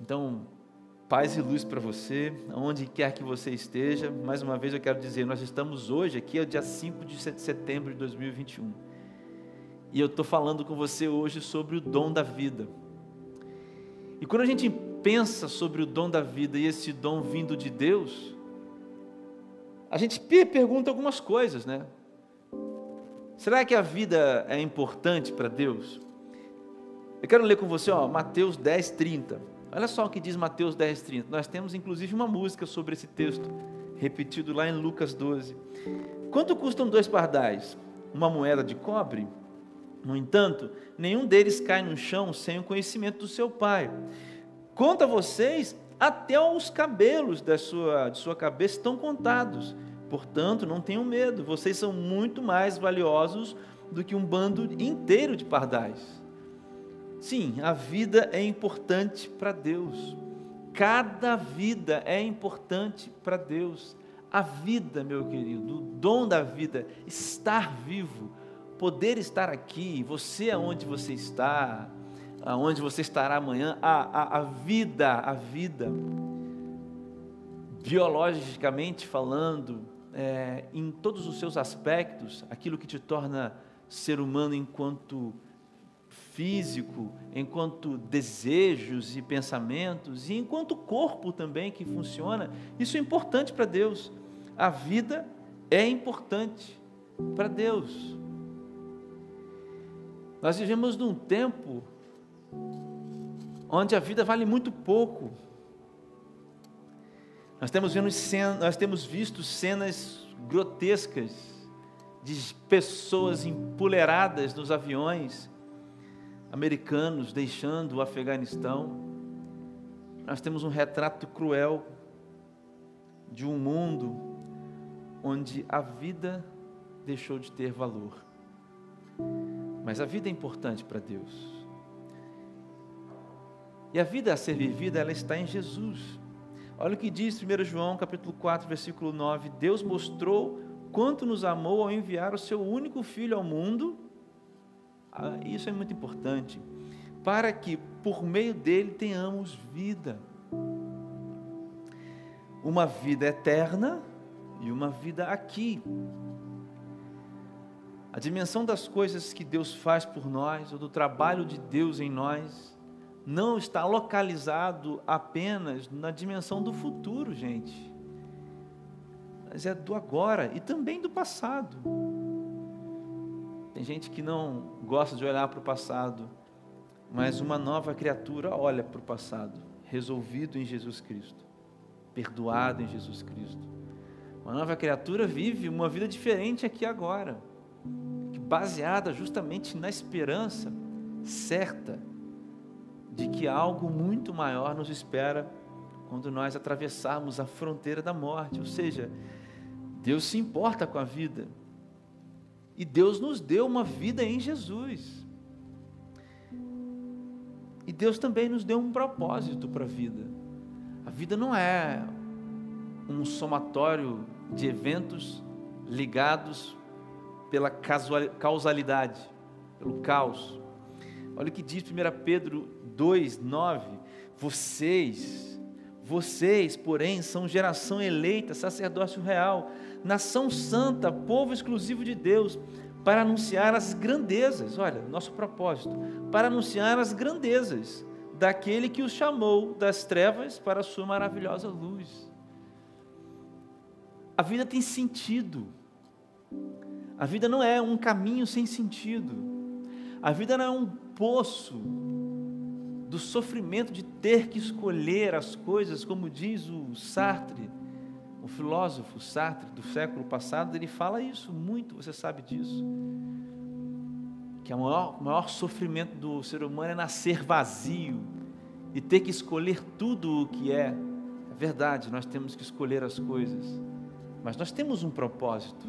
Então, paz e luz para você, onde quer que você esteja. Mais uma vez eu quero dizer, nós estamos hoje, aqui é o dia 5 de setembro de 2021. E eu estou falando com você hoje sobre o dom da vida. E quando a gente pensa sobre o dom da vida e esse dom vindo de Deus, a gente pergunta algumas coisas, né? Será que a vida é importante para Deus? Eu quero ler com você, ó, Mateus 10, 30. Olha só o que diz Mateus 10, 30. Nós temos inclusive uma música sobre esse texto, repetido lá em Lucas 12. Quanto custam dois pardais? Uma moeda de cobre? No entanto, nenhum deles cai no chão sem o conhecimento do seu pai. Conta vocês, até os cabelos da sua, de sua cabeça estão contados. Portanto, não tenham medo, vocês são muito mais valiosos do que um bando inteiro de pardais. Sim, a vida é importante para Deus. Cada vida é importante para Deus. A vida, meu querido, o dom da vida, estar vivo, poder estar aqui, você aonde você está, aonde você estará amanhã, a, a, a vida, a vida, biologicamente falando, é, em todos os seus aspectos, aquilo que te torna ser humano enquanto físico, enquanto desejos e pensamentos, e enquanto corpo também que funciona, isso é importante para Deus. A vida é importante para Deus. Nós vivemos num tempo onde a vida vale muito pouco. Nós temos, nós temos visto cenas grotescas de pessoas empoleiradas nos aviões americanos deixando o Afeganistão. Nós temos um retrato cruel de um mundo onde a vida deixou de ter valor. Mas a vida é importante para Deus. E a vida a ser vivida, ela está em Jesus. Olha o que diz 1 João capítulo 4, versículo 9: Deus mostrou quanto nos amou ao enviar o seu único filho ao mundo. Ah, isso é muito importante. Para que por meio dele tenhamos vida. Uma vida eterna e uma vida aqui, a dimensão das coisas que Deus faz por nós, ou do trabalho de Deus em nós, não está localizado apenas na dimensão do futuro, gente, mas é do agora e também do passado. Tem gente que não gosta de olhar para o passado, mas uma nova criatura olha para o passado, resolvido em Jesus Cristo, perdoado em Jesus Cristo. Uma nova criatura vive uma vida diferente aqui agora baseada justamente na esperança certa de que algo muito maior nos espera quando nós atravessarmos a fronteira da morte. Ou seja, Deus se importa com a vida. E Deus nos deu uma vida em Jesus. E Deus também nos deu um propósito para a vida. A vida não é um somatório de eventos ligados pela causalidade, pelo caos. Olha o que diz 1 Pedro 2, 9: Vocês, vocês, porém, são geração eleita, sacerdócio real, nação santa, povo exclusivo de Deus, para anunciar as grandezas, olha, nosso propósito, para anunciar as grandezas daquele que os chamou das trevas para a sua maravilhosa luz. A vida tem sentido. A vida não é um caminho sem sentido. A vida não é um poço do sofrimento de ter que escolher as coisas, como diz o Sartre, o filósofo Sartre do século passado, ele fala isso muito, você sabe disso. Que o maior, maior sofrimento do ser humano é nascer vazio e ter que escolher tudo o que é. É verdade, nós temos que escolher as coisas, mas nós temos um propósito.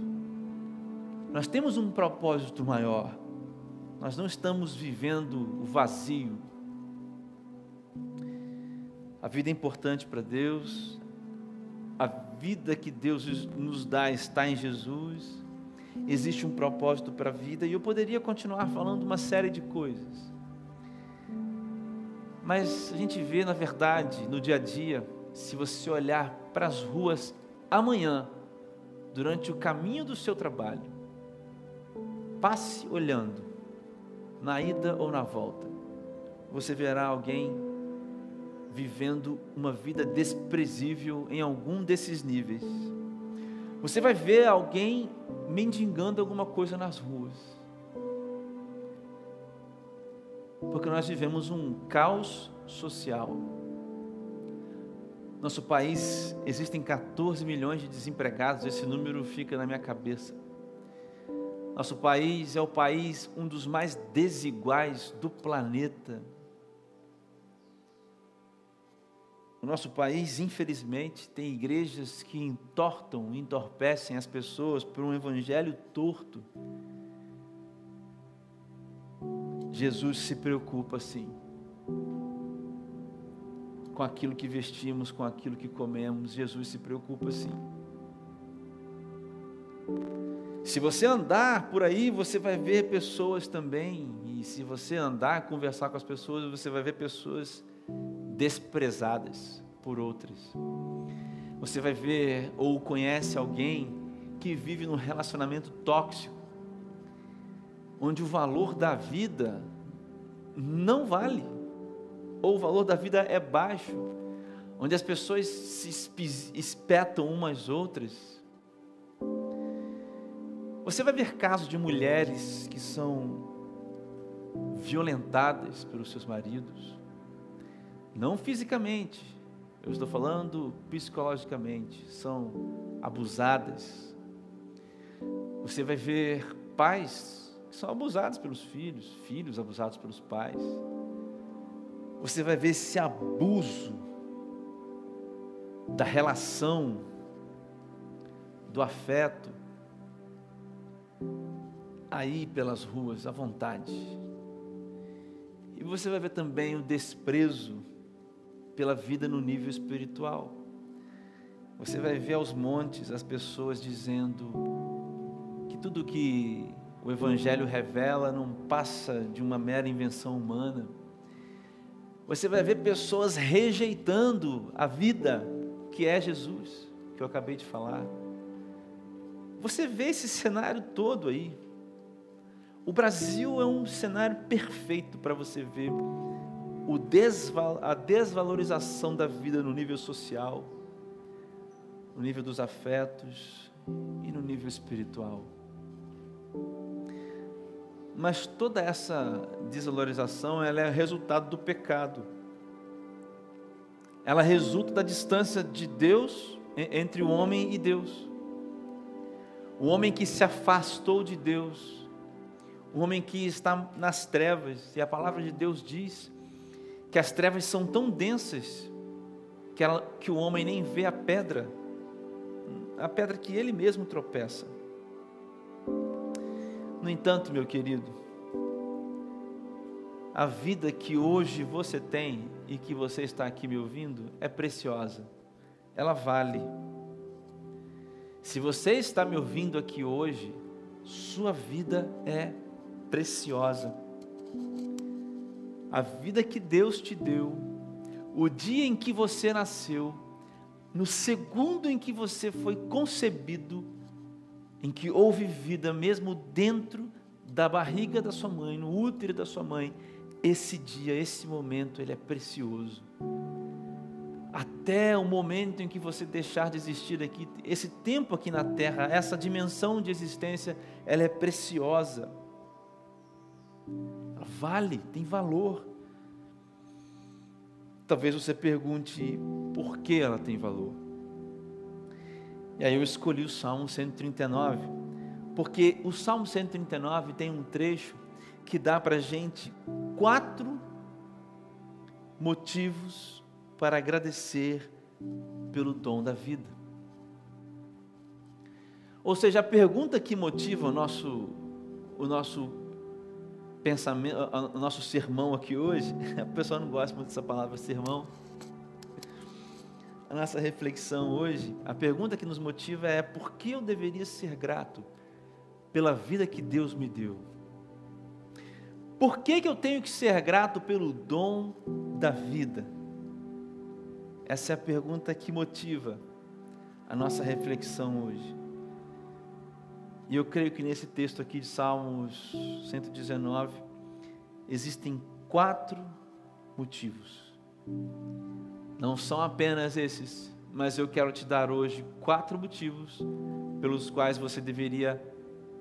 Nós temos um propósito maior. Nós não estamos vivendo o vazio. A vida é importante para Deus. A vida que Deus nos dá está em Jesus. Existe um propósito para a vida e eu poderia continuar falando uma série de coisas. Mas a gente vê, na verdade, no dia a dia, se você olhar para as ruas amanhã, durante o caminho do seu trabalho, passe olhando, na ida ou na volta, você verá alguém vivendo uma vida desprezível em algum desses níveis. Você vai ver alguém mendigando alguma coisa nas ruas. Porque nós vivemos um caos social. Nosso país existem 14 milhões de desempregados, esse número fica na minha cabeça. Nosso país é o país um dos mais desiguais do planeta. O nosso país, infelizmente, tem igrejas que entortam, entorpecem as pessoas por um evangelho torto. Jesus se preocupa sim com aquilo que vestimos, com aquilo que comemos. Jesus se preocupa sim. Se você andar por aí, você vai ver pessoas também. E se você andar, conversar com as pessoas, você vai ver pessoas desprezadas por outras. Você vai ver ou conhece alguém que vive num relacionamento tóxico, onde o valor da vida não vale, ou o valor da vida é baixo, onde as pessoas se espetam umas outras. Você vai ver casos de mulheres que são violentadas pelos seus maridos, não fisicamente, eu estou falando psicologicamente, são abusadas. Você vai ver pais que são abusados pelos filhos, filhos abusados pelos pais. Você vai ver esse abuso da relação, do afeto, aí pelas ruas, à vontade. E você vai ver também o desprezo pela vida no nível espiritual. Você vai ver aos montes as pessoas dizendo que tudo que o Evangelho revela não passa de uma mera invenção humana. Você vai ver pessoas rejeitando a vida que é Jesus, que eu acabei de falar. Você vê esse cenário todo aí. O Brasil é um cenário perfeito para você ver a desvalorização da vida no nível social, no nível dos afetos e no nível espiritual. Mas toda essa desvalorização ela é resultado do pecado. Ela resulta da distância de Deus entre o homem e Deus. O homem que se afastou de Deus, o homem que está nas trevas, e a palavra de Deus diz que as trevas são tão densas que, ela, que o homem nem vê a pedra, a pedra que ele mesmo tropeça. No entanto, meu querido, a vida que hoje você tem e que você está aqui me ouvindo é preciosa, ela vale. Se você está me ouvindo aqui hoje, sua vida é preciosa a vida que Deus te deu, o dia em que você nasceu, no segundo em que você foi concebido, em que houve vida mesmo dentro da barriga da sua mãe, no útero da sua mãe, esse dia, esse momento, ele é precioso. Até o momento em que você deixar de existir aqui, esse tempo aqui na terra, essa dimensão de existência, ela é preciosa vale, tem valor. Talvez você pergunte por que ela tem valor. E aí eu escolhi o Salmo 139, porque o Salmo 139 tem um trecho que dá para gente quatro motivos para agradecer pelo dom da vida. Ou seja, a pergunta que motiva o nosso, o nosso pensamento, o nosso sermão aqui hoje, a pessoa não gosta muito dessa palavra sermão. A nossa reflexão hoje, a pergunta que nos motiva é: por que eu deveria ser grato pela vida que Deus me deu? Por que, que eu tenho que ser grato pelo dom da vida? Essa é a pergunta que motiva a nossa reflexão hoje. E eu creio que nesse texto aqui de Salmos 119 existem quatro motivos. Não são apenas esses, mas eu quero te dar hoje quatro motivos pelos quais você deveria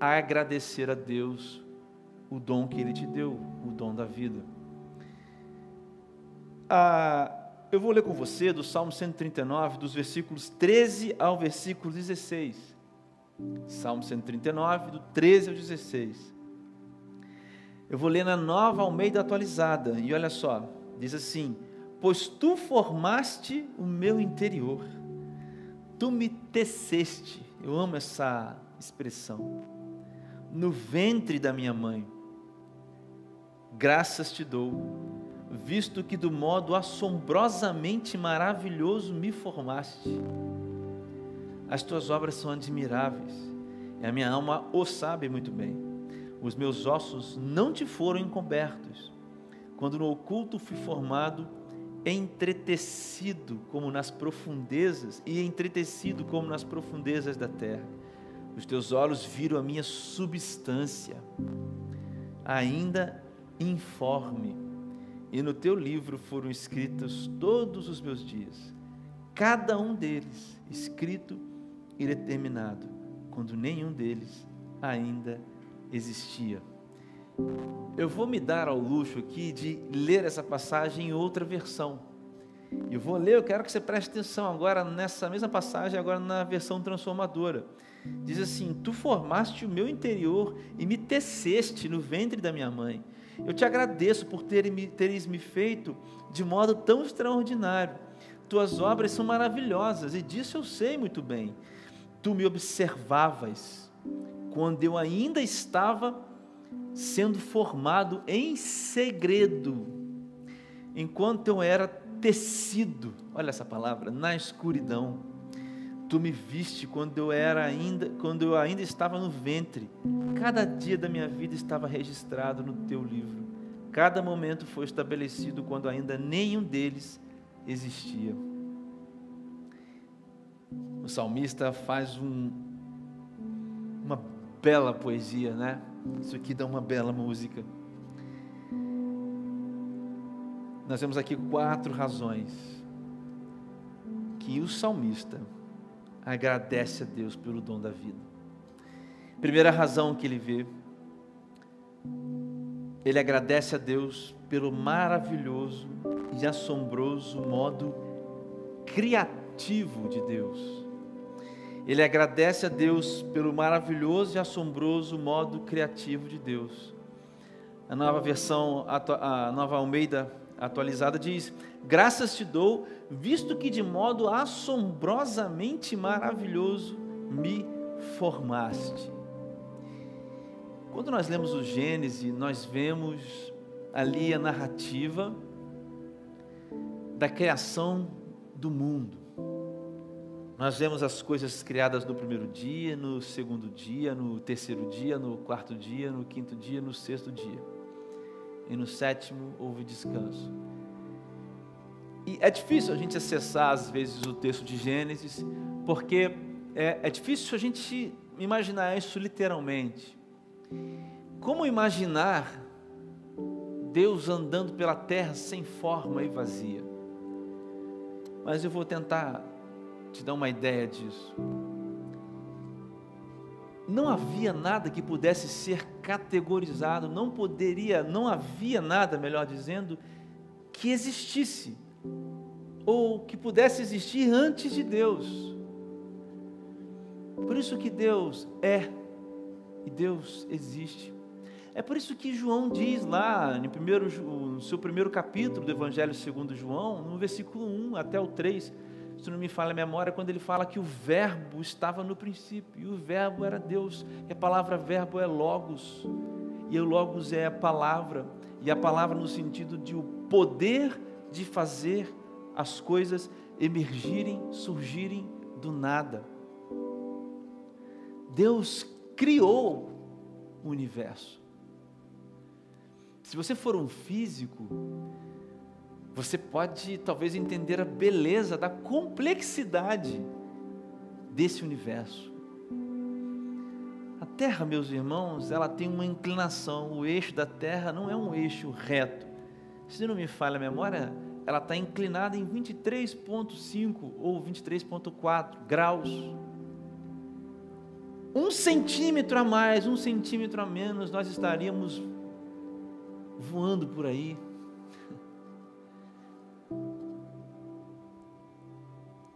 agradecer a Deus o dom que Ele te deu, o dom da vida. Ah, eu vou ler com você do Salmo 139, dos versículos 13 ao versículo 16. Salmo 139, do 13 ao 16. Eu vou ler na nova Almeida atualizada, e olha só, diz assim: Pois tu formaste o meu interior, tu me teceste, eu amo essa expressão, no ventre da minha mãe graças te dou, visto que do modo assombrosamente maravilhoso me formaste. As tuas obras são admiráveis, e a minha alma o sabe muito bem. Os meus ossos não te foram encobertos, quando no oculto fui formado, entretecido como nas profundezas, e entretecido como nas profundezas da terra. Os teus olhos viram a minha substância, ainda informe, e no teu livro foram escritos todos os meus dias, cada um deles escrito e determinado, quando nenhum deles ainda existia. Eu vou me dar ao luxo aqui de ler essa passagem em outra versão. Eu vou ler, eu quero que você preste atenção agora nessa mesma passagem, agora na versão transformadora. Diz assim: Tu formaste o meu interior e me teceste no ventre da minha mãe. Eu te agradeço por teres me feito de modo tão extraordinário. Tuas obras são maravilhosas e disso eu sei muito bem. Tu me observavas quando eu ainda estava sendo formado em segredo, enquanto eu era tecido, olha essa palavra, na escuridão. Tu me viste quando eu era ainda, quando eu ainda estava no ventre. Cada dia da minha vida estava registrado no teu livro. Cada momento foi estabelecido quando ainda nenhum deles existia. O salmista faz um, uma bela poesia, né? Isso aqui dá uma bela música. Nós temos aqui quatro razões que o salmista agradece a Deus pelo dom da vida. Primeira razão que ele vê, ele agradece a Deus pelo maravilhoso e assombroso modo criativo de Deus. Ele agradece a Deus pelo maravilhoso e assombroso modo criativo de Deus. A nova versão, a nova Almeida atualizada diz: Graças te dou, visto que de modo assombrosamente maravilhoso me formaste. Quando nós lemos o Gênesis, nós vemos ali a narrativa da criação do mundo. Nós vemos as coisas criadas no primeiro dia, no segundo dia, no terceiro dia, no quarto dia, no quinto dia, no sexto dia. E no sétimo houve descanso. E é difícil a gente acessar, às vezes, o texto de Gênesis, porque é, é difícil a gente imaginar isso literalmente. Como imaginar Deus andando pela terra sem forma e vazia? Mas eu vou tentar te dar uma ideia disso. Não havia nada que pudesse ser categorizado, não poderia, não havia nada, melhor dizendo, que existisse ou que pudesse existir antes de Deus. Por isso que Deus é e Deus existe. É por isso que João diz lá, no, primeiro, no seu primeiro capítulo do Evangelho segundo João, no versículo 1 até o 3, se não me falha a memória, quando ele fala que o verbo estava no princípio, e o verbo era Deus, e a palavra verbo é logos, e o logos é a palavra, e a palavra no sentido de o poder de fazer as coisas emergirem, surgirem do nada. Deus criou o universo. Se você for um físico, você pode talvez entender a beleza da complexidade desse universo. A Terra, meus irmãos, ela tem uma inclinação. O eixo da Terra não é um eixo reto. Se não me falha a memória, ela está inclinada em 23,5 ou 23,4 graus. Um centímetro a mais, um centímetro a menos, nós estaríamos voando por aí.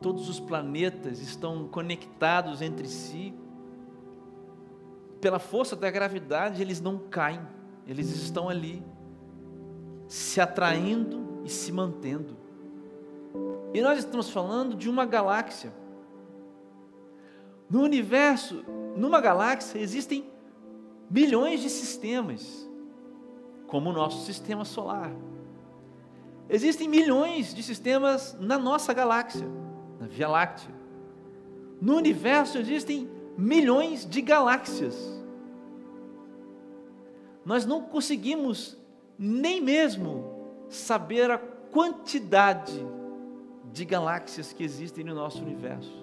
Todos os planetas estão conectados entre si. Pela força da gravidade, eles não caem, eles estão ali, se atraindo e se mantendo. E nós estamos falando de uma galáxia. No universo, numa galáxia, existem milhões de sistemas, como o nosso sistema solar. Existem milhões de sistemas na nossa galáxia na Via Láctea. No universo existem milhões de galáxias. Nós não conseguimos nem mesmo saber a quantidade de galáxias que existem no nosso universo.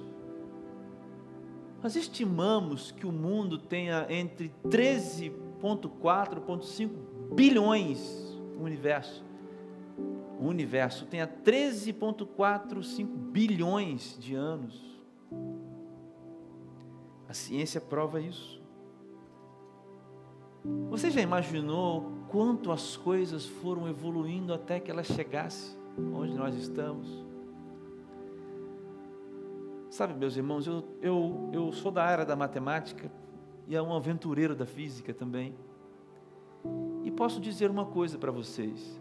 Nós estimamos que o mundo tenha entre 13,4 e 5 bilhões universo o universo tenha 13,45 bilhões de anos. A ciência prova isso. Você já imaginou quanto as coisas foram evoluindo até que ela chegasse onde nós estamos? Sabe, meus irmãos, eu, eu, eu sou da área da matemática e é um aventureiro da física também. E posso dizer uma coisa para vocês: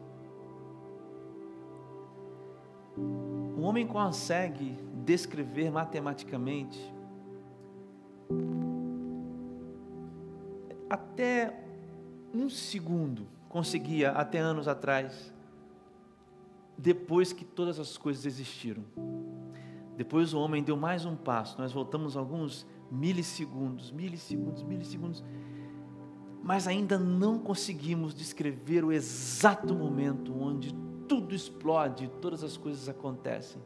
O homem consegue descrever matematicamente até um segundo, conseguia até anos atrás, depois que todas as coisas existiram. Depois o homem deu mais um passo, nós voltamos alguns milissegundos, milissegundos, milissegundos, mas ainda não conseguimos descrever o exato momento onde tudo explode, todas as coisas acontecem.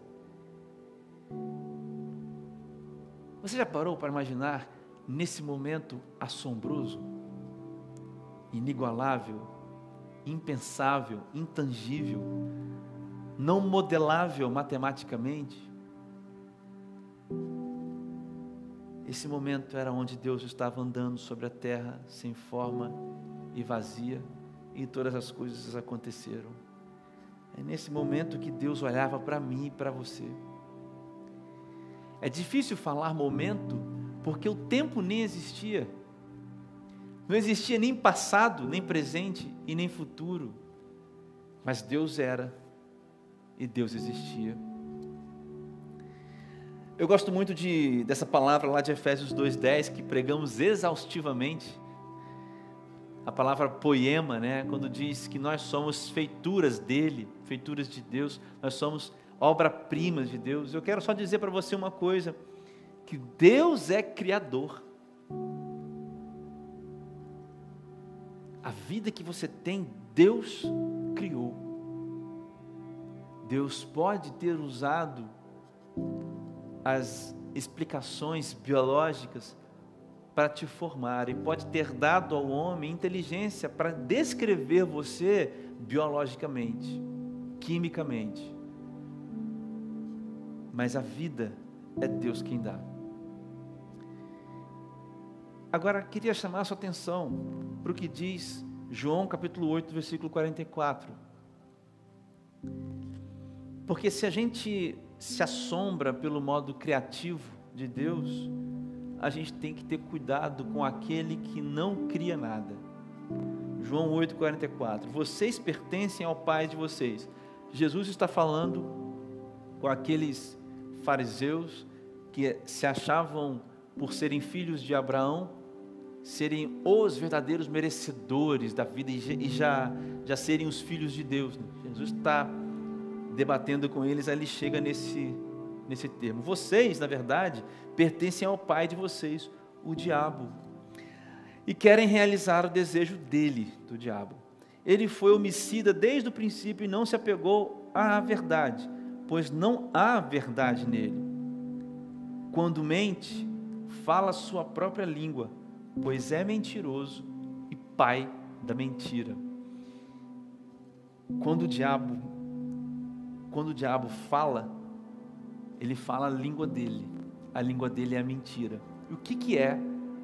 Você já parou para imaginar nesse momento assombroso, inigualável, impensável, intangível, não modelável matematicamente? Esse momento era onde Deus estava andando sobre a terra sem forma e vazia, e todas as coisas aconteceram. É nesse momento que Deus olhava para mim e para você. É difícil falar momento, porque o tempo nem existia. Não existia nem passado, nem presente e nem futuro. Mas Deus era e Deus existia. Eu gosto muito de, dessa palavra lá de Efésios 2,10 que pregamos exaustivamente a palavra poema, né, quando diz que nós somos feituras dele, feituras de Deus, nós somos obra-primas de Deus. Eu quero só dizer para você uma coisa: que Deus é criador. A vida que você tem, Deus criou. Deus pode ter usado as explicações biológicas para te formar e pode ter dado ao homem inteligência para descrever você biologicamente, quimicamente. Mas a vida é Deus quem dá. Agora, queria chamar a sua atenção para o que diz João capítulo 8, versículo 44. Porque se a gente se assombra pelo modo criativo de Deus, a gente tem que ter cuidado com aquele que não cria nada. João 8,44. Vocês pertencem ao Pai de vocês. Jesus está falando com aqueles fariseus que se achavam, por serem filhos de Abraão, serem os verdadeiros merecedores da vida e já, já serem os filhos de Deus. Jesus está debatendo com eles, aí ele chega nesse, nesse termo. Vocês, na verdade, pertencem ao pai de vocês, o diabo, e querem realizar o desejo dele, do diabo. Ele foi homicida desde o princípio e não se apegou à verdade, pois não há verdade nele. Quando mente, fala sua própria língua, pois é mentiroso e pai da mentira. Quando o diabo quando o diabo fala, ele fala a língua dele. A língua dele é a mentira. E o que, que é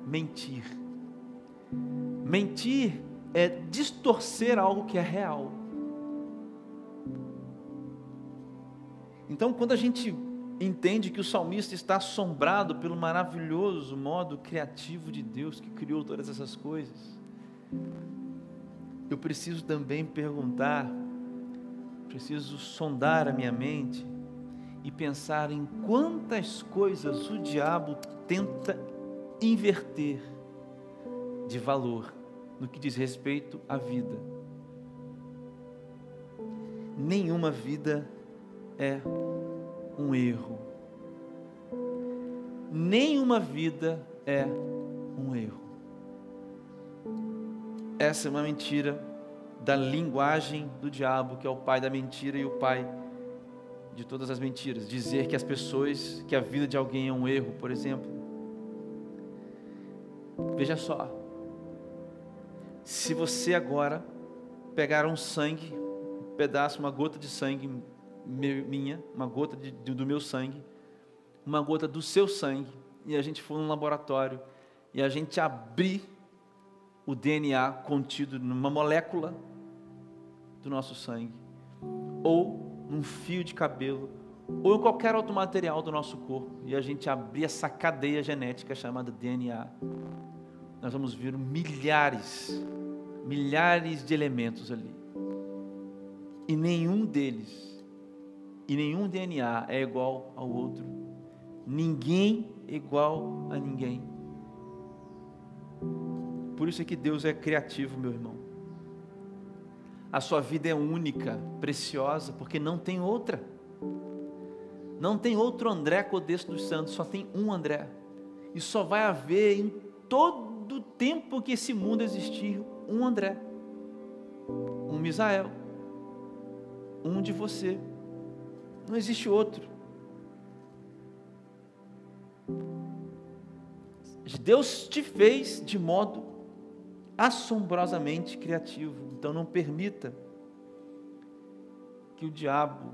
mentir? Mentir é distorcer algo que é real. Então, quando a gente entende que o salmista está assombrado pelo maravilhoso modo criativo de Deus que criou todas essas coisas, eu preciso também perguntar, preciso sondar a minha mente e pensar em quantas coisas o diabo tenta inverter de valor no que diz respeito à vida. Nenhuma vida é um erro. Nenhuma vida é um erro. Essa é uma mentira da linguagem do diabo, que é o pai da mentira e o pai de todas as mentiras. Dizer que as pessoas, que a vida de alguém é um erro, por exemplo. Veja só, se você agora pegar um sangue, um pedaço, uma gota de sangue minha, uma gota de, do meu sangue, uma gota do seu sangue, e a gente for num laboratório e a gente abrir o DNA contido numa molécula do nosso sangue, ou num fio de cabelo, ou em qualquer outro material do nosso corpo, e a gente abrir essa cadeia genética chamada DNA, nós vamos ver milhares, milhares de elementos ali. E nenhum deles, e nenhum DNA é igual ao outro. Ninguém é igual a ninguém. Por isso é que Deus é criativo, meu irmão. A sua vida é única, preciosa, porque não tem outra. Não tem outro André Codesto dos Santos, só tem um André. E só vai haver em todo do tempo que esse mundo existir, um André, um Misael, um de você. Não existe outro. Deus te fez de modo assombrosamente criativo. Então não permita que o diabo,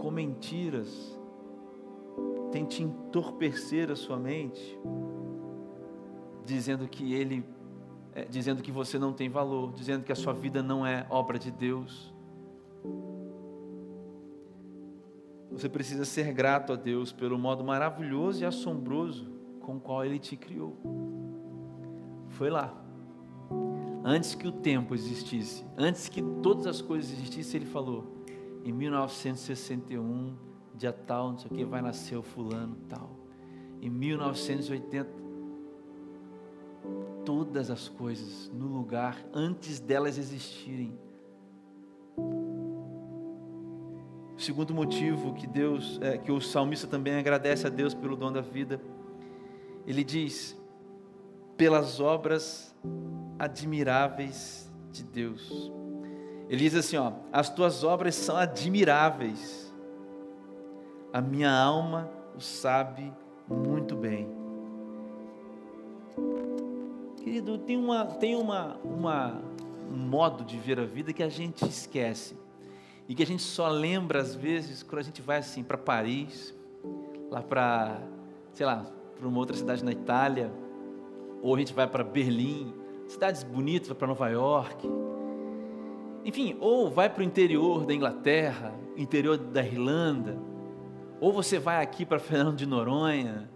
com mentiras, tente entorpecer a sua mente dizendo que ele, é, dizendo que você não tem valor, dizendo que a sua vida não é obra de Deus. Você precisa ser grato a Deus pelo modo maravilhoso e assombroso com o qual Ele te criou. Foi lá. Antes que o tempo existisse, antes que todas as coisas existissem, Ele falou: em 1961, dia tal, não sei o que, vai nascer o fulano tal. Em 1980, todas as coisas no lugar antes delas existirem. O segundo motivo que Deus, é, que o salmista também agradece a Deus pelo dom da vida, ele diz: pelas obras admiráveis de Deus. Ele diz assim, ó: as tuas obras são admiráveis. A minha alma o sabe muito bem. Querido, tem, uma, tem uma, uma, um modo de ver a vida que a gente esquece. E que a gente só lembra, às vezes, quando a gente vai assim para Paris, lá para, sei lá, para uma outra cidade na Itália, ou a gente vai para Berlim, cidades bonitas, vai para Nova York. Enfim, ou vai para o interior da Inglaterra, interior da Irlanda, ou você vai aqui para Fernando de Noronha,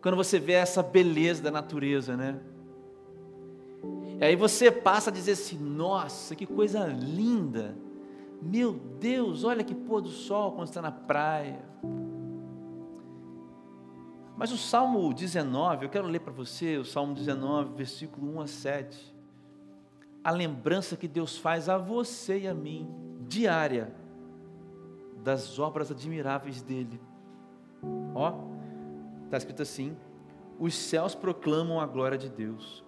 quando você vê essa beleza da natureza, né? E aí você passa a dizer assim: nossa, que coisa linda! Meu Deus, olha que pôr do sol quando está na praia. Mas o Salmo 19, eu quero ler para você o Salmo 19, versículo 1 a 7. A lembrança que Deus faz a você e a mim, diária, das obras admiráveis dEle. Ó, está escrito assim: os céus proclamam a glória de Deus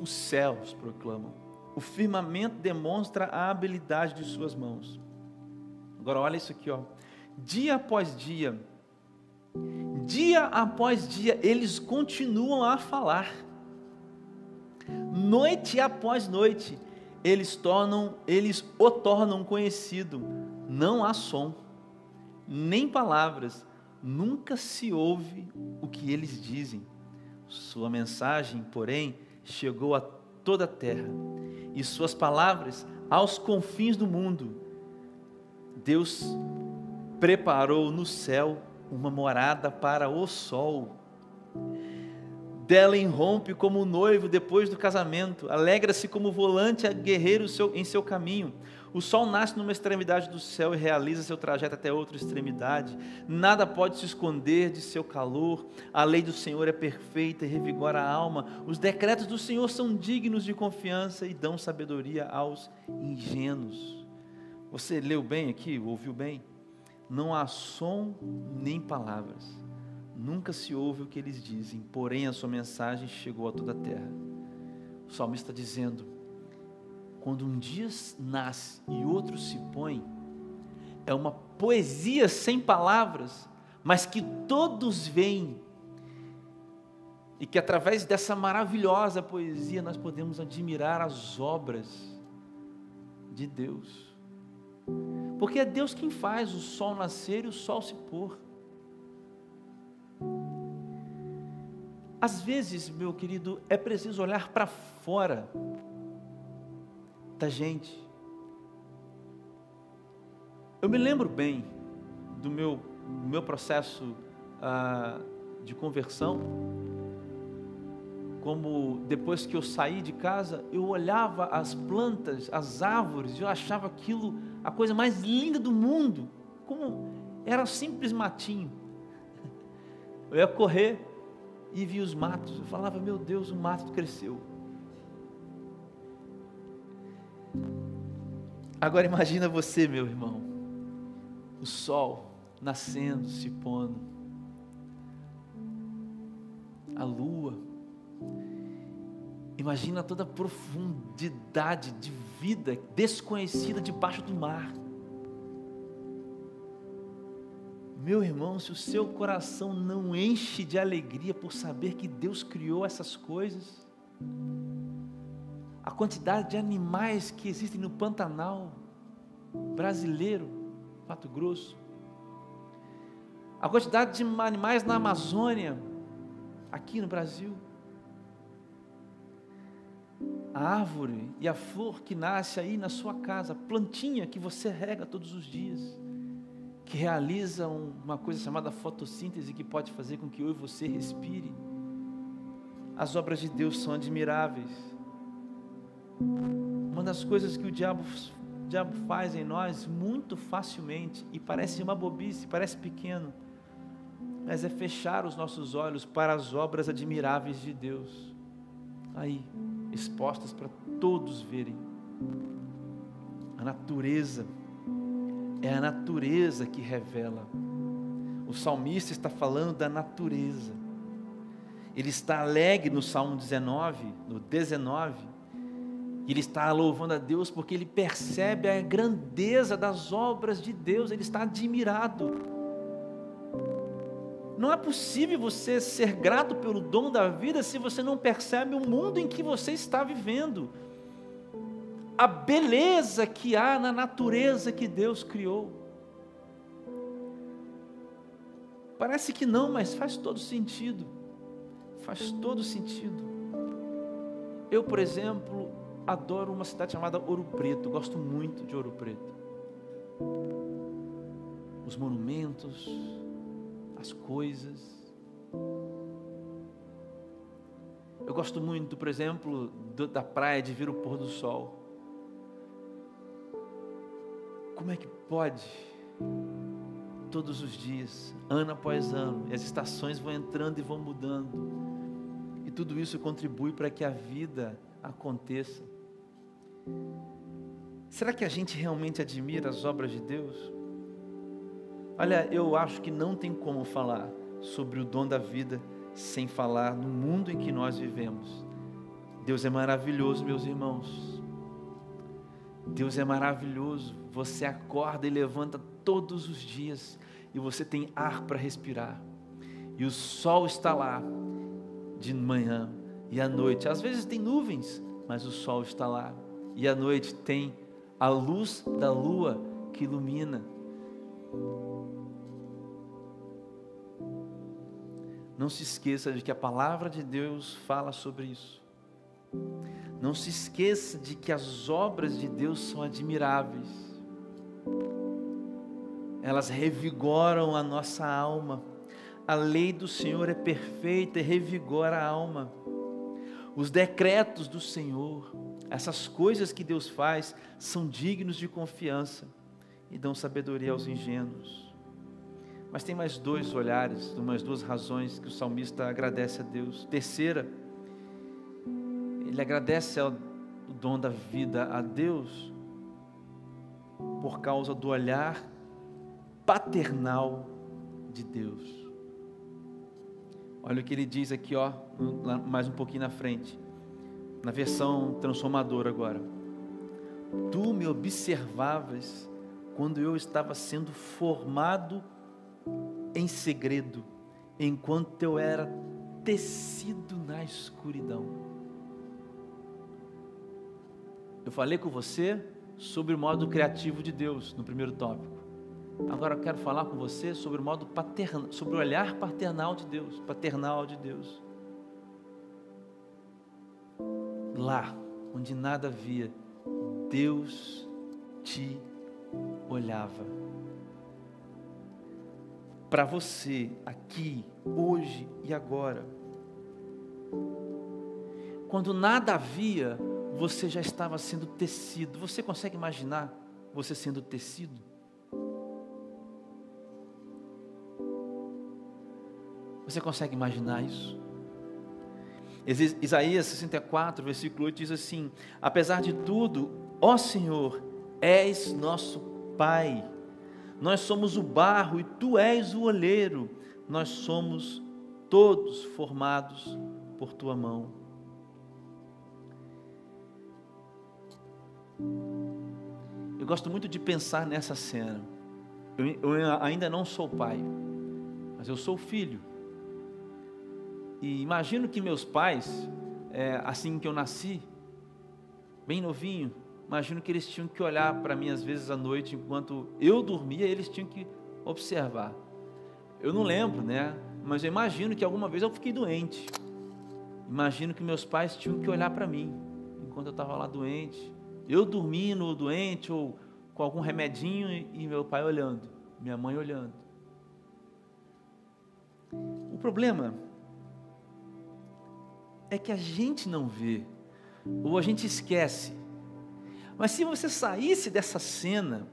os céus proclamam. O firmamento demonstra a habilidade de suas mãos. Agora olha isso aqui, ó. Dia após dia, dia após dia, eles continuam a falar. Noite após noite, eles tornam, eles o tornam conhecido. Não há som, nem palavras, nunca se ouve o que eles dizem. Sua mensagem, porém, chegou a toda a terra, e suas palavras aos confins do mundo. Deus preparou no céu uma morada para o sol. Dela irrompe como noivo depois do casamento, alegra-se como volante a guerreiro em seu caminho. O sol nasce numa extremidade do céu e realiza seu trajeto até outra extremidade. Nada pode se esconder de seu calor. A lei do Senhor é perfeita e revigora a alma. Os decretos do Senhor são dignos de confiança e dão sabedoria aos ingênuos. Você leu bem aqui, ouviu bem? Não há som nem palavras. Nunca se ouve o que eles dizem, porém a sua mensagem chegou a toda a terra. O salmista está dizendo: quando um dia nasce e outro se põe, é uma poesia sem palavras, mas que todos veem. E que através dessa maravilhosa poesia nós podemos admirar as obras de Deus. Porque é Deus quem faz o sol nascer e o sol se pôr. Às vezes, meu querido, é preciso olhar para fora da gente. Eu me lembro bem do meu, meu processo ah, de conversão, como depois que eu saí de casa, eu olhava as plantas, as árvores, eu achava aquilo a coisa mais linda do mundo, como era simples matinho. Eu ia correr e via os matos, eu falava, meu Deus, o mato cresceu. Agora imagina você, meu irmão, o sol nascendo, se pondo, a lua. Imagina toda a profundidade de vida desconhecida debaixo do mar. Meu irmão, se o seu coração não enche de alegria por saber que Deus criou essas coisas, a quantidade de animais que existem no Pantanal brasileiro, Mato Grosso, a quantidade de animais na Amazônia, aqui no Brasil, a árvore e a flor que nasce aí na sua casa, a plantinha que você rega todos os dias, que realiza uma coisa chamada fotossíntese que pode fazer com que eu e você respire. As obras de Deus são admiráveis. Uma das coisas que o diabo, o diabo faz em nós muito facilmente, e parece uma bobice, parece pequeno, mas é fechar os nossos olhos para as obras admiráveis de Deus, aí, expostas para todos verem. A natureza, é a natureza que revela. O salmista está falando da natureza. Ele está alegre no Salmo 19, no 19, ele está louvando a Deus porque ele percebe a grandeza das obras de Deus, ele está admirado. Não é possível você ser grato pelo dom da vida se você não percebe o mundo em que você está vivendo, a beleza que há na natureza que Deus criou. Parece que não, mas faz todo sentido. Faz todo sentido. Eu, por exemplo, adoro uma cidade chamada Ouro Preto, gosto muito de Ouro Preto. Os monumentos, as coisas. Eu gosto muito, por exemplo, do, da praia de ver o pôr do sol. Como é que pode? Todos os dias, ano após ano, as estações vão entrando e vão mudando. E tudo isso contribui para que a vida aconteça. Será que a gente realmente admira as obras de Deus? Olha, eu acho que não tem como falar sobre o dom da vida sem falar no mundo em que nós vivemos. Deus é maravilhoso, meus irmãos. Deus é maravilhoso. Você acorda e levanta todos os dias e você tem ar para respirar. E o sol está lá de manhã e à noite. Às vezes tem nuvens, mas o sol está lá. E à noite tem a luz da lua que ilumina. Não se esqueça de que a palavra de Deus fala sobre isso. Não se esqueça de que as obras de Deus são admiráveis. Elas revigoram a nossa alma. A lei do Senhor é perfeita e revigora a alma. Os decretos do Senhor, essas coisas que Deus faz, são dignos de confiança e dão sabedoria aos ingênuos. Mas tem mais dois olhares, mais duas razões que o salmista agradece a Deus. Terceira, ele agradece o dom da vida a Deus por causa do olhar paternal de Deus. Olha o que ele diz aqui, ó, mais um pouquinho na frente, na versão transformadora agora. Tu me observavas quando eu estava sendo formado em segredo, enquanto eu era tecido na escuridão. Eu falei com você sobre o modo criativo de Deus no primeiro tópico. Agora eu quero falar com você sobre o modo paternal, sobre o olhar paternal de Deus, paternal de Deus. Lá, onde nada havia, Deus te olhava. Para você, aqui, hoje e agora. Quando nada havia, você já estava sendo tecido. Você consegue imaginar você sendo tecido? Você consegue imaginar isso? Isaías 64, versículo 8 diz assim: Apesar de tudo, ó Senhor, és nosso Pai. Nós somos o barro e tu és o olheiro. Nós somos todos formados por tua mão. Eu gosto muito de pensar nessa cena. Eu, eu ainda não sou pai, mas eu sou filho. E imagino que meus pais, é, assim que eu nasci, bem novinho, imagino que eles tinham que olhar para mim às vezes à noite, enquanto eu dormia, eles tinham que observar. Eu não lembro, né? Mas eu imagino que alguma vez eu fiquei doente. Imagino que meus pais tinham que olhar para mim enquanto eu estava lá doente. Eu dormindo, doente ou com algum remedinho e meu pai olhando, minha mãe olhando. O problema é que a gente não vê, ou a gente esquece. Mas se você saísse dessa cena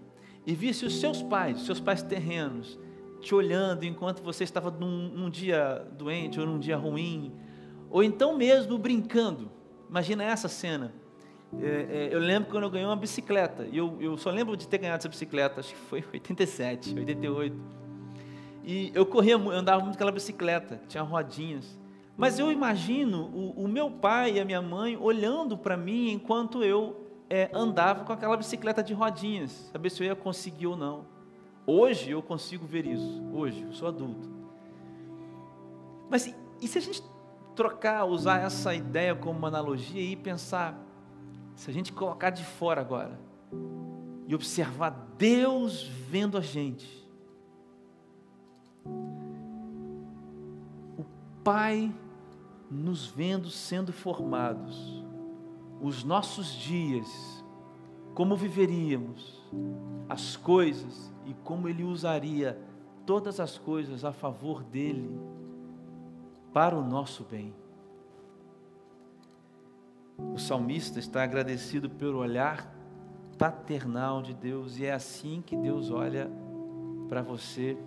e visse os seus pais, seus pais terrenos, te olhando enquanto você estava num, dia doente ou num dia ruim, ou então mesmo brincando, imagina essa cena é, é, eu lembro quando eu ganhei uma bicicleta. E eu, eu só lembro de ter ganhado essa bicicleta, acho que foi em 87, 88. E eu corria, eu andava muito com aquela bicicleta, tinha rodinhas. Mas eu imagino o, o meu pai e a minha mãe olhando para mim enquanto eu é, andava com aquela bicicleta de rodinhas, saber se eu ia conseguir ou não. Hoje eu consigo ver isso, hoje, eu sou adulto. Mas e, se a gente trocar, usar essa ideia como uma analogia e pensar, se a gente colocar de fora agora e observar Deus vendo a gente, o Pai nos vendo sendo formados, os nossos dias, como viveríamos, as coisas e como Ele usaria todas as coisas a favor dele, para o nosso bem. O salmista está agradecido pelo olhar paternal de Deus e é assim que Deus olha para você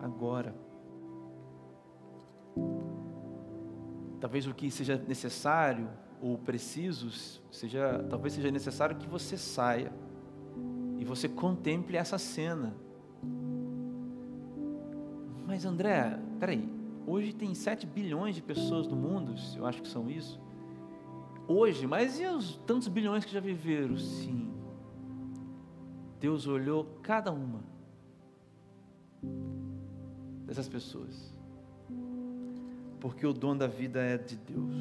agora. Talvez o que seja necessário ou preciso seja, talvez seja necessário que você saia e você contemple essa cena. Mas André, peraí, hoje tem 7 bilhões de pessoas no mundo, eu acho que são isso hoje, mas e os tantos bilhões que já viveram? Sim. Deus olhou cada uma dessas pessoas. Porque o dom da vida é de Deus,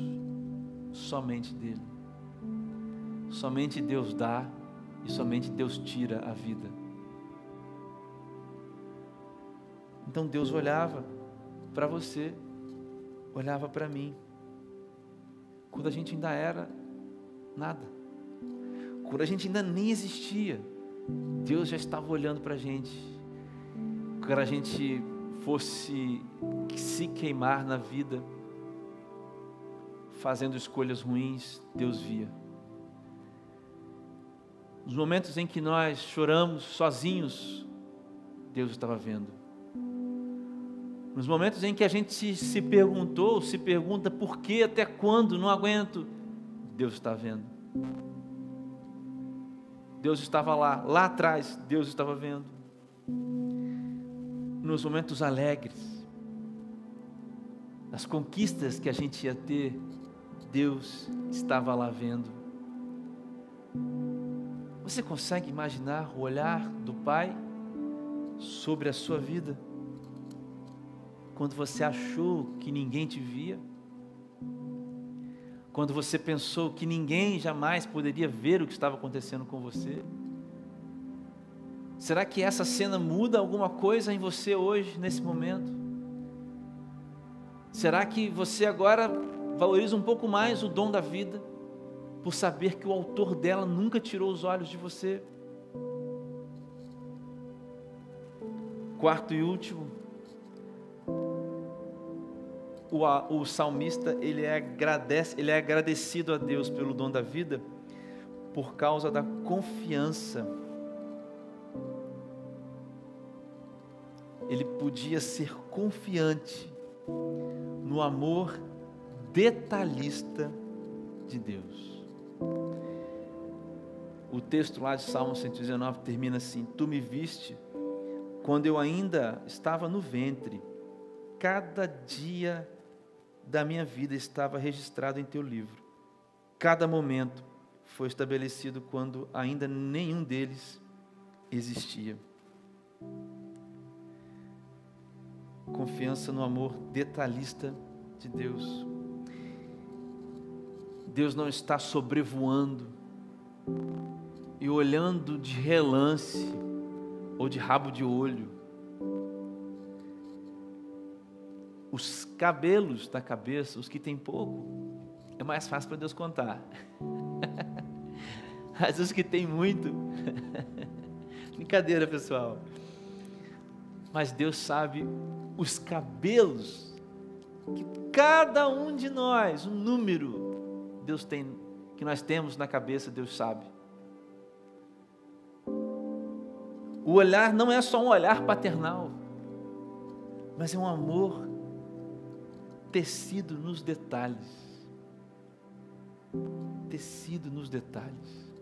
somente dele. Somente Deus dá e somente Deus tira a vida. Então Deus olhava para você, olhava para mim, quando a gente ainda era nada, quando a gente ainda nem existia, Deus já estava olhando para a gente, quando a gente fosse se queimar na vida, fazendo escolhas ruins, Deus via. Nos momentos em que nós choramos sozinhos, Deus estava vendo. Nos momentos em que a gente se perguntou, se pergunta por que, até quando, não aguento, Deus está vendo. Deus estava lá, lá atrás, Deus estava vendo. Nos momentos alegres, nas conquistas que a gente ia ter, Deus estava lá vendo. Você consegue imaginar o olhar do Pai sobre a sua vida? Quando você achou que ninguém te via? Quando você pensou que ninguém jamais poderia ver o que estava acontecendo com você? Será que essa cena muda alguma coisa em você hoje, nesse momento? Será que você agora valoriza um pouco mais o dom da vida? por saber que o autor dela nunca tirou os olhos de você. Quarto e último, o, o salmista ele é, agradece, ele é agradecido a Deus pelo dom da vida por causa da confiança. Ele podia ser confiante no amor detalhista de Deus. O texto lá de Salmo 119 termina assim: Tu me viste quando eu ainda estava no ventre, cada dia da minha vida estava registrado em teu livro, cada momento foi estabelecido quando ainda nenhum deles existia. Confiança no amor detalhista de Deus. Deus não está sobrevoando e olhando de relance ou de rabo de olho. Os cabelos da cabeça, os que têm pouco, é mais fácil para Deus contar. Mas os que têm muito, brincadeira pessoal. Mas Deus sabe os cabelos que cada um de nós, o número Deus tem, que nós temos na cabeça, Deus sabe. O olhar não é só um olhar paternal, mas é um amor tecido nos detalhes. Tecido nos detalhes.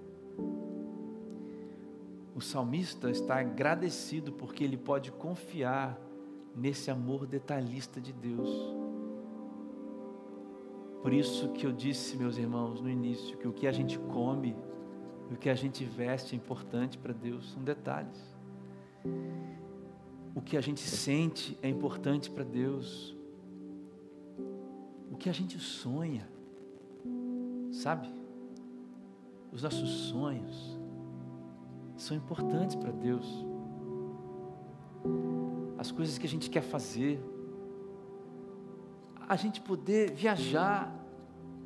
O salmista está agradecido porque ele pode confiar nesse amor detalhista de Deus. Por isso que eu disse, meus irmãos, no início, que o que a gente come, o que a gente veste é importante para Deus, são detalhes. O que a gente sente é importante para Deus. O que a gente sonha, sabe? Os nossos sonhos são importantes para Deus. As coisas que a gente quer fazer, a gente poder viajar,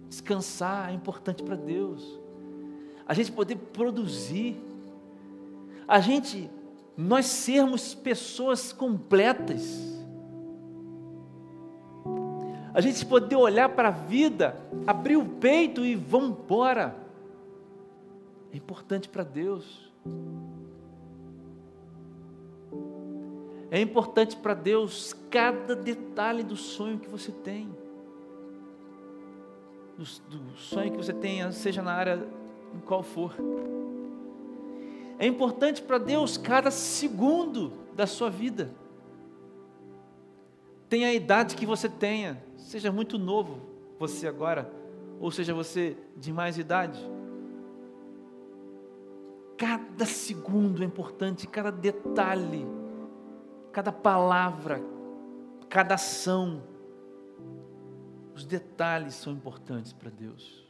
descansar é importante para Deus. A gente poder produzir, a gente, nós sermos pessoas completas. A gente poder olhar para a vida, abrir o peito e vamos embora. É importante para Deus. É importante para Deus cada detalhe do sonho que você tem. Do, do, sonho que você tenha, seja na área em qual for. É importante para Deus cada segundo da sua vida. Tenha a idade que você tenha, seja muito novo você agora, ou seja você de mais idade. cada segundo é importante, cada detalhe, cada palavra, cada ação. Os detalhes são importantes para Deus.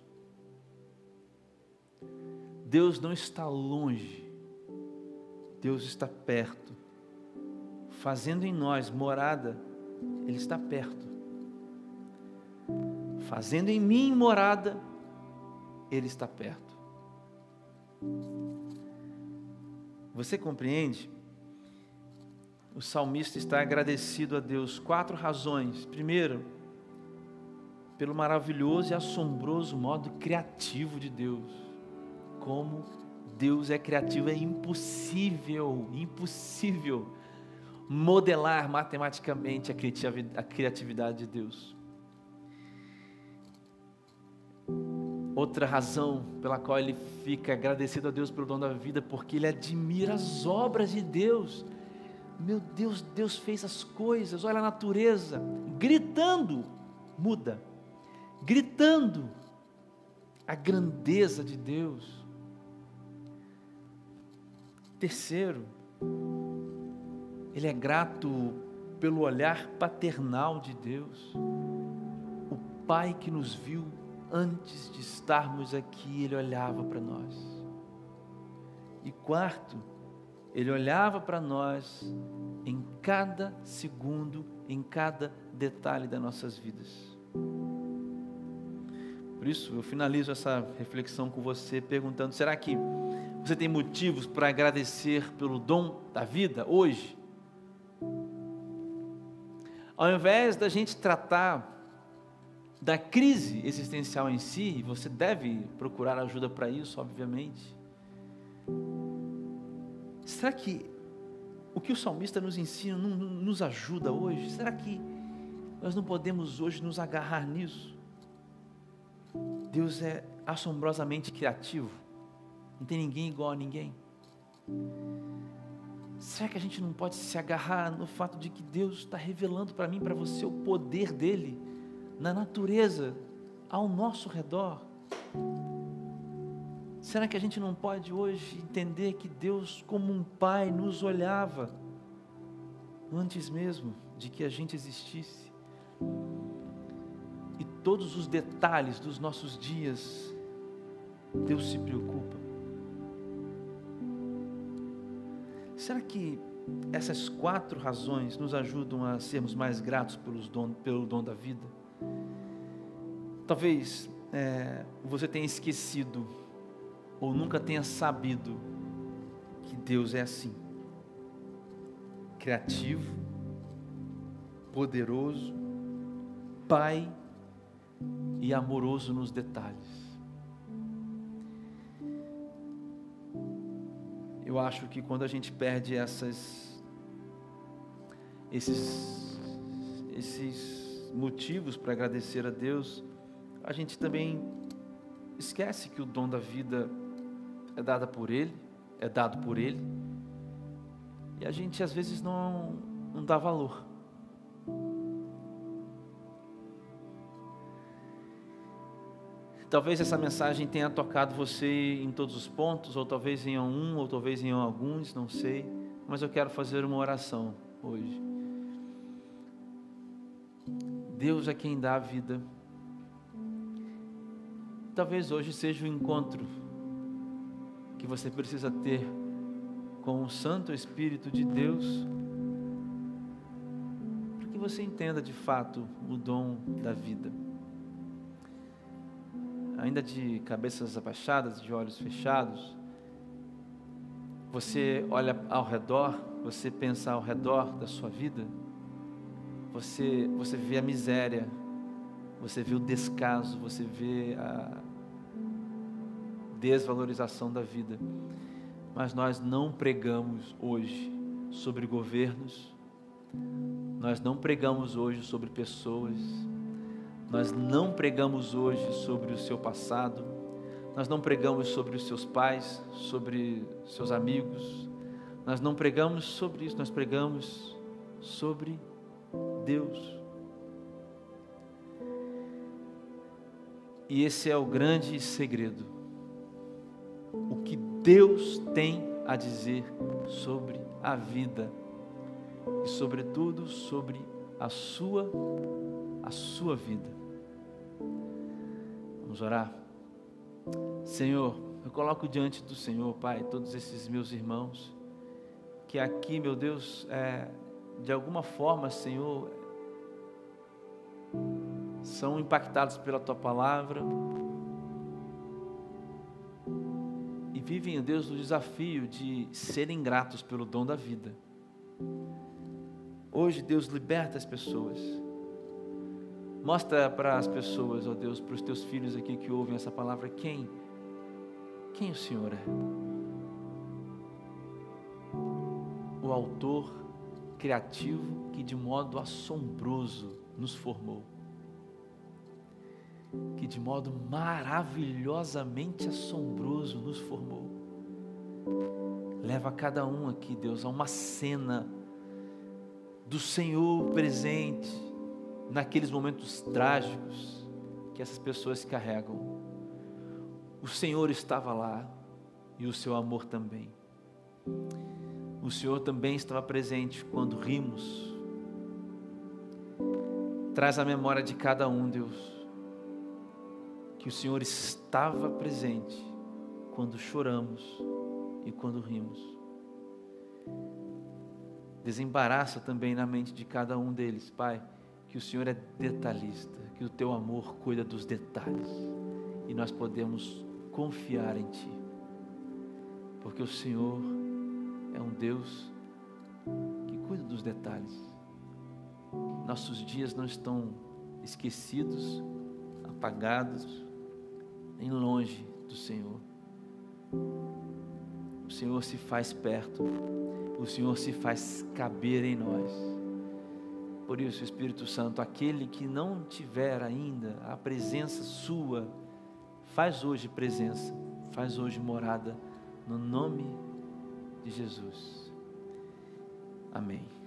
Deus não está longe, Deus está perto, fazendo em nós morada, Ele está perto, fazendo em mim morada, Ele está perto. Você compreende? O salmista está agradecido a Deus. Quatro razões. Primeiro, pelo maravilhoso e assombroso modo criativo de Deus. Como Deus é criativo, é impossível, impossível modelar matematicamente a criatividade de Deus. Outra razão pela qual ele fica agradecido a Deus pelo dom da vida, porque ele admira as obras de Deus. Meu Deus, Deus fez as coisas, olha a natureza, gritando, muda, gritando a grandeza de Deus. Terceiro, ele é grato pelo olhar paternal de Deus, o Pai que nos viu antes de estarmos aqui, Ele olhava para nós. E quarto, Ele olhava para nós em cada segundo, em cada detalhe das nossas vidas. Por isso, eu finalizo essa reflexão com você perguntando: será que você tem motivos para agradecer pelo dom da vida hoje? Ao invés da gente tratar da crise existencial em si, você deve procurar ajuda para isso, obviamente. Será que o que o salmista nos ensina não, não, nos ajuda hoje? Será que nós não podemos hoje nos agarrar nisso? Deus é assombrosamente criativo, não tem ninguém igual a ninguém. Será que a gente não pode se agarrar no fato de que Deus está revelando para mim, para você, o poder dEle? na natureza ao nosso redor. Será que a gente não pode hoje entender que Deus, como um pai, nos olhava antes mesmo de que a gente existisse? E todos os detalhes dos nossos dias, Deus se preocupa. Será que essas quatro razões nos ajudam a sermos mais gratos pelos dom, pelo dom da vida? Talvez é, você tenha esquecido ou nunca tenha sabido que Deus é assim criativo, poderoso, Pai e amoroso nos detalhes. Eu acho que quando a gente perde essas, esses, esses motivos para agradecer a Deus, a gente também esquece que o dom da vida é dado por Ele, é dado por Ele, e a gente às vezes não, não dá valor. Talvez essa mensagem tenha tocado você em todos os pontos, ou talvez em um, ou talvez em alguns, não sei, mas eu quero fazer uma oração hoje. Deus é quem dá a vida Talvez hoje seja o encontro que você precisa ter com o Santo Espírito de Deus, para que você entenda de fato o dom da vida. Ainda de cabeças abaixadas, de olhos fechados, você olha ao redor, você pensa ao redor da sua vida, você, você vê a miséria, você vê o descaso, você vê a desvalorização da vida. Mas nós não pregamos hoje sobre governos, nós não pregamos hoje sobre pessoas, nós não pregamos hoje sobre o seu passado, nós não pregamos sobre os seus pais, sobre seus amigos, nós não pregamos sobre isso, nós pregamos sobre Deus. E esse é o grande segredo. O que Deus tem a dizer sobre a vida e, sobretudo, sobre a sua a sua vida. Vamos orar. Senhor, eu coloco diante do Senhor, Pai, todos esses meus irmãos que aqui, meu Deus, é, de alguma forma, Senhor, são impactados pela tua palavra vivem, Deus, o desafio de serem gratos pelo dom da vida. Hoje, Deus, liberta as pessoas. Mostra para as pessoas, ó Deus, para os teus filhos aqui que ouvem essa palavra, quem, quem o Senhor é. O autor criativo que de modo assombroso nos formou que de modo maravilhosamente assombroso nos formou. Leva cada um aqui, Deus, a uma cena do Senhor presente naqueles momentos trágicos que essas pessoas carregam. O Senhor estava lá e o seu amor também. O Senhor também estava presente quando rimos. Traz a memória de cada um, Deus que o Senhor estava presente quando choramos e quando rimos. Desembaraça também na mente de cada um deles, Pai, que o Senhor é detalhista, que o teu amor cuida dos detalhes e nós podemos confiar em Ti, porque o Senhor é um Deus que cuida dos detalhes. Nossos dias não estão esquecidos, apagados, em longe do Senhor. O Senhor se faz perto, o Senhor se faz caber em nós. Por isso, Espírito Santo, aquele que não tiver ainda a presença Sua, faz hoje presença, faz hoje morada, no nome de Jesus. Amém.